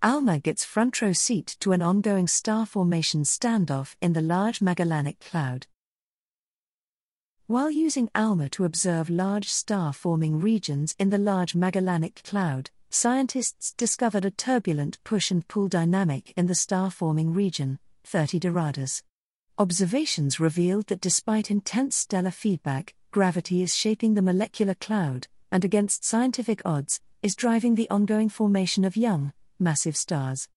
ALMA gets front row seat to an ongoing star formation standoff in the Large Magellanic Cloud. While using ALMA to observe large star forming regions in the Large Magellanic Cloud, scientists discovered a turbulent push and pull dynamic in the star forming region, 30 Doradus. Observations revealed that despite intense stellar feedback, gravity is shaping the molecular cloud, and against scientific odds, is driving the ongoing formation of young, massive stars.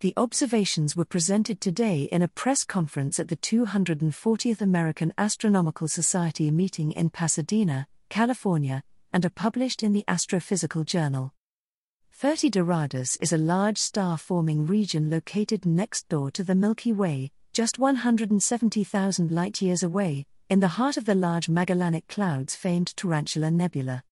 The observations were presented today in a press conference at the 240th American Astronomical Society meeting in Pasadena, California, and are published in the Astrophysical Journal. 30 Doradus is a large star forming region located next door to the Milky Way, just 170,000 light years away, in the heart of the large Magellanic Cloud's famed Tarantula Nebula.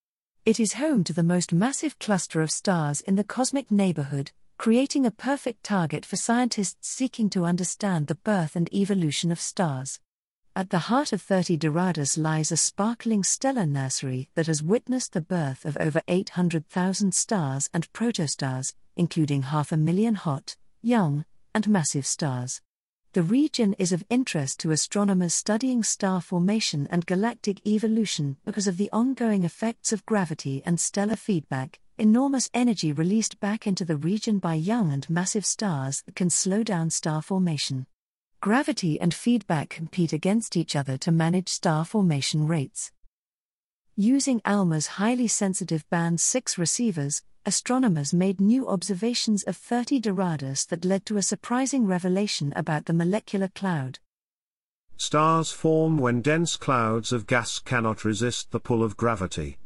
It is home to the most massive cluster of stars in the cosmic neighborhood, creating a perfect target for scientists seeking to understand the birth and evolution of stars. At the heart of 30 Doradus lies a sparkling stellar nursery that has witnessed the birth of over 800,000 stars and protostars, including half a million hot, young, and massive stars. The region is of interest to astronomers studying star formation and galactic evolution because of the ongoing effects of gravity and stellar feedback, enormous energy released back into the region by young and massive stars can slow down star formation. Gravity and feedback compete against each other to manage star formation rates. Using ALMA's highly sensitive Band 6 receivers, astronomers made new observations of 30 Doradus that led to a surprising revelation about the molecular cloud. Stars form when dense clouds of gas cannot resist the pull of gravity.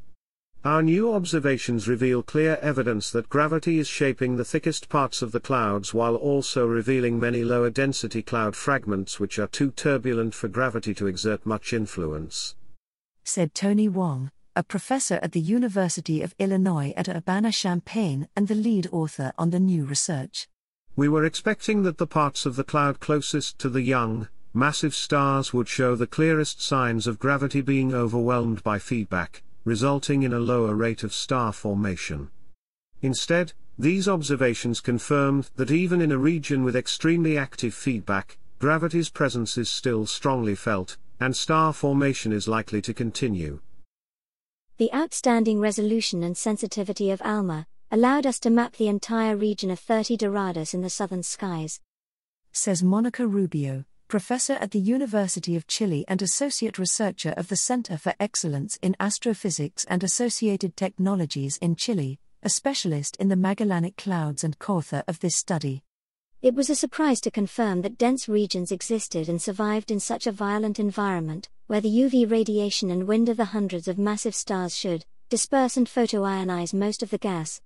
Our new observations reveal clear evidence that gravity is shaping the thickest parts of the clouds while also revealing many lower density cloud fragments which are too turbulent for gravity to exert much influence. Said Tony Wong, a professor at the University of Illinois at Urbana Champaign and the lead author on the new research. We were expecting that the parts of the cloud closest to the young, massive stars would show the clearest signs of gravity being overwhelmed by feedback, resulting in a lower rate of star formation. Instead, these observations confirmed that even in a region with extremely active feedback, gravity's presence is still strongly felt, and star formation is likely to continue. The outstanding resolution and sensitivity of ALMA allowed us to map the entire region of 30 Doradus in the southern skies. Says Monica Rubio, professor at the University of Chile and associate researcher of the Center for Excellence in Astrophysics and Associated Technologies in Chile, a specialist in the Magellanic Clouds and co author of this study. It was a surprise to confirm that dense regions existed and survived in such a violent environment, where the UV radiation and wind of the hundreds of massive stars should disperse and photoionize most of the gas.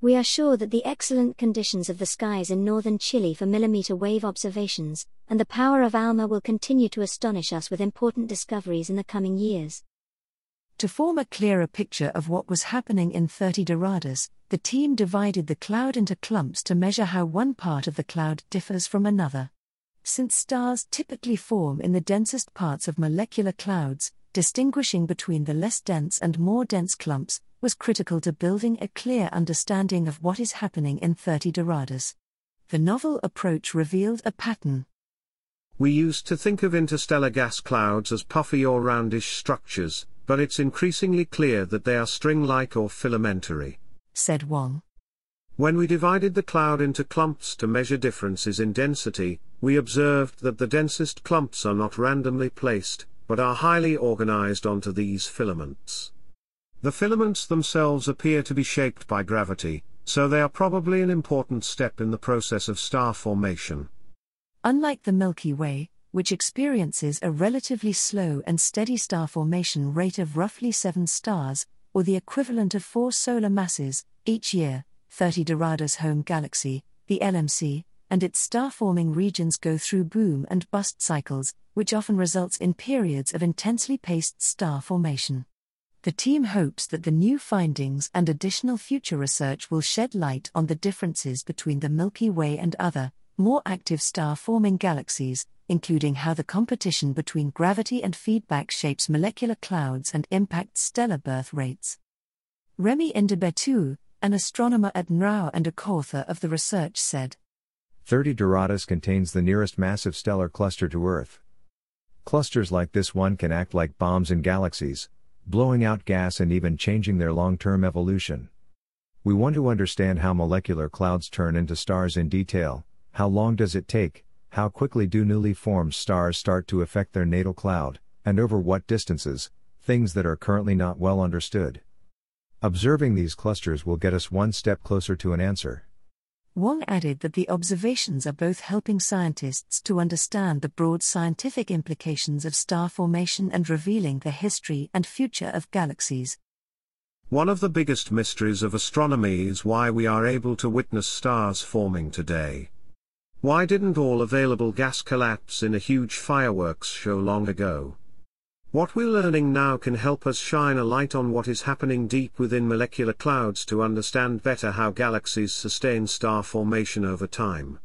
We are sure that the excellent conditions of the skies in northern Chile for millimeter wave observations, and the power of ALMA will continue to astonish us with important discoveries in the coming years. To form a clearer picture of what was happening in 30 Doradus, the team divided the cloud into clumps to measure how one part of the cloud differs from another. Since stars typically form in the densest parts of molecular clouds, distinguishing between the less dense and more dense clumps was critical to building a clear understanding of what is happening in 30 Doradus. The novel approach revealed a pattern. We used to think of interstellar gas clouds as puffy or roundish structures, but it's increasingly clear that they are string like or filamentary. Said Wong. When we divided the cloud into clumps to measure differences in density, we observed that the densest clumps are not randomly placed, but are highly organized onto these filaments. The filaments themselves appear to be shaped by gravity, so they are probably an important step in the process of star formation. Unlike the Milky Way, which experiences a relatively slow and steady star formation rate of roughly 7 stars, or the equivalent of 4 solar masses, each year, 30 Doradus home galaxy, the LMC, and its star forming regions go through boom and bust cycles, which often results in periods of intensely paced star formation. The team hopes that the new findings and additional future research will shed light on the differences between the Milky Way and other, more active star forming galaxies, including how the competition between gravity and feedback shapes molecular clouds and impacts stellar birth rates. Remy Indebetouw, an astronomer at NRAO and a co-author of the research said. 30 Doradus contains the nearest massive stellar cluster to Earth. Clusters like this one can act like bombs in galaxies, blowing out gas and even changing their long term evolution. We want to understand how molecular clouds turn into stars in detail, how long does it take, how quickly do newly formed stars start to affect their natal cloud, and over what distances, things that are currently not well understood. Observing these clusters will get us one step closer to an answer. Wong added that the observations are both helping scientists to understand the broad scientific implications of star formation and revealing the history and future of galaxies. One of the biggest mysteries of astronomy is why we are able to witness stars forming today. Why didn't all available gas collapse in a huge fireworks show long ago? What we're learning now can help us shine a light on what is happening deep within molecular clouds to understand better how galaxies sustain star formation over time.